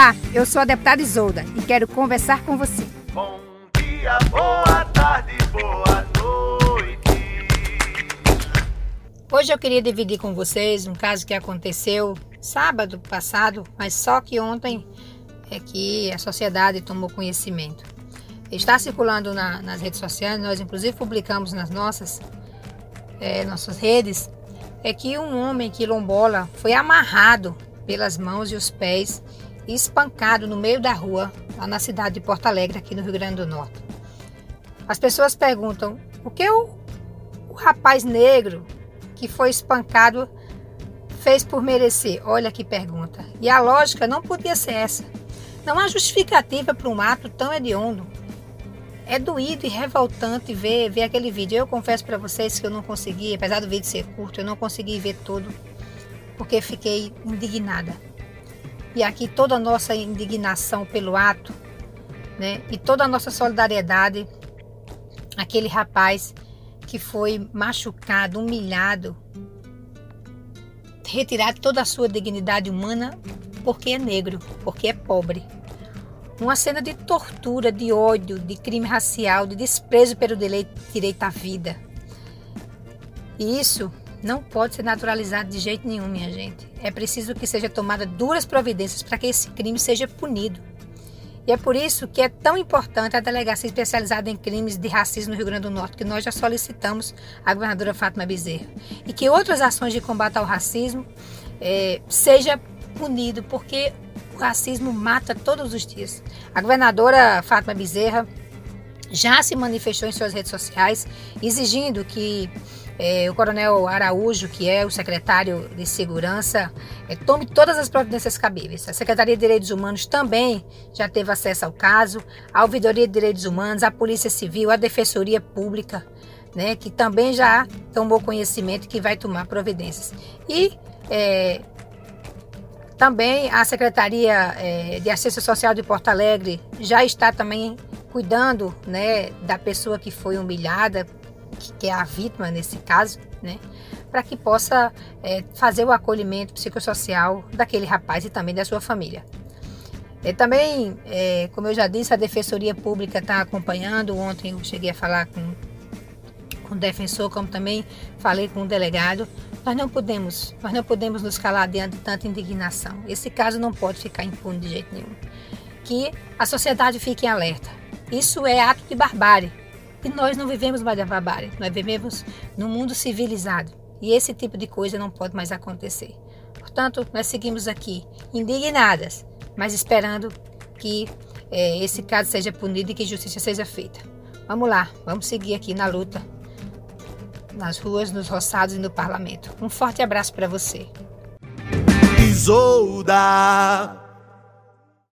Olá, eu sou a deputada Isolda e quero conversar com você. Bom dia, boa tarde, boa noite. Hoje eu queria dividir com vocês um caso que aconteceu sábado passado, mas só que ontem é que a sociedade tomou conhecimento. Está circulando na- nas redes sociais, nós inclusive publicamos nas nossas, eh, nossas redes, é que um homem quilombola foi amarrado pelas mãos e os pés espancado no meio da rua, lá na cidade de Porto Alegre, aqui no Rio Grande do Norte. As pessoas perguntam o que o, o rapaz negro que foi espancado fez por merecer? Olha que pergunta. E a lógica não podia ser essa. Não há justificativa para um ato tão hediondo. É doído e revoltante ver, ver aquele vídeo. Eu confesso para vocês que eu não consegui, apesar do vídeo ser curto, eu não consegui ver todo, porque fiquei indignada. E aqui toda a nossa indignação pelo ato, né? E toda a nossa solidariedade àquele rapaz que foi machucado, humilhado, retirado toda a sua dignidade humana porque é negro, porque é pobre. Uma cena de tortura, de ódio, de crime racial, de desprezo pelo direito à vida. E isso não pode ser naturalizado de jeito nenhum, minha gente. É preciso que seja tomada duras providências para que esse crime seja punido. E é por isso que é tão importante a delegacia especializada em crimes de racismo no Rio Grande do Norte, que nós já solicitamos à governadora Fátima Bezerra. E que outras ações de combate ao racismo eh, seja punido, porque o racismo mata todos os dias. A governadora Fátima Bezerra já se manifestou em suas redes sociais exigindo que eh, o coronel Araújo, que é o secretário de Segurança, eh, tome todas as providências cabíveis. A Secretaria de Direitos Humanos também já teve acesso ao caso, a Ouvidoria de Direitos Humanos, a Polícia Civil, a Defensoria Pública, né, que também já tomou conhecimento que vai tomar providências. E eh, também a Secretaria eh, de Assistência Social de Porto Alegre já está também cuidando né, da pessoa que foi humilhada, que, é a vítima nesse caso, né, para que possa eh, fazer o acolhimento psicossocial daquele rapaz e também da sua família. Eh, também, eh, como eu já disse, a Defensoria Pública está acompanhando. Ontem eu cheguei a falar com, com o defensor, como também falei com o delegado. Nós não podemos, nós não podemos nos calar diante de tanta indignação. Esse caso não pode ficar impune de jeito nenhum. Que a sociedade fique alerta. Isso é ato de barbárie. E nós não vivemos mais da barbárie. Nós vivemos num mundo civilizado. E esse tipo de coisa não pode mais acontecer. Portanto, nós seguimos aqui indignadas, mas esperando que eh, esse caso seja punido e que justiça seja feita. Vamos lá, vamos seguir aqui na luta nas ruas, nos roçados e no parlamento. Um forte abraço para você. Isolda.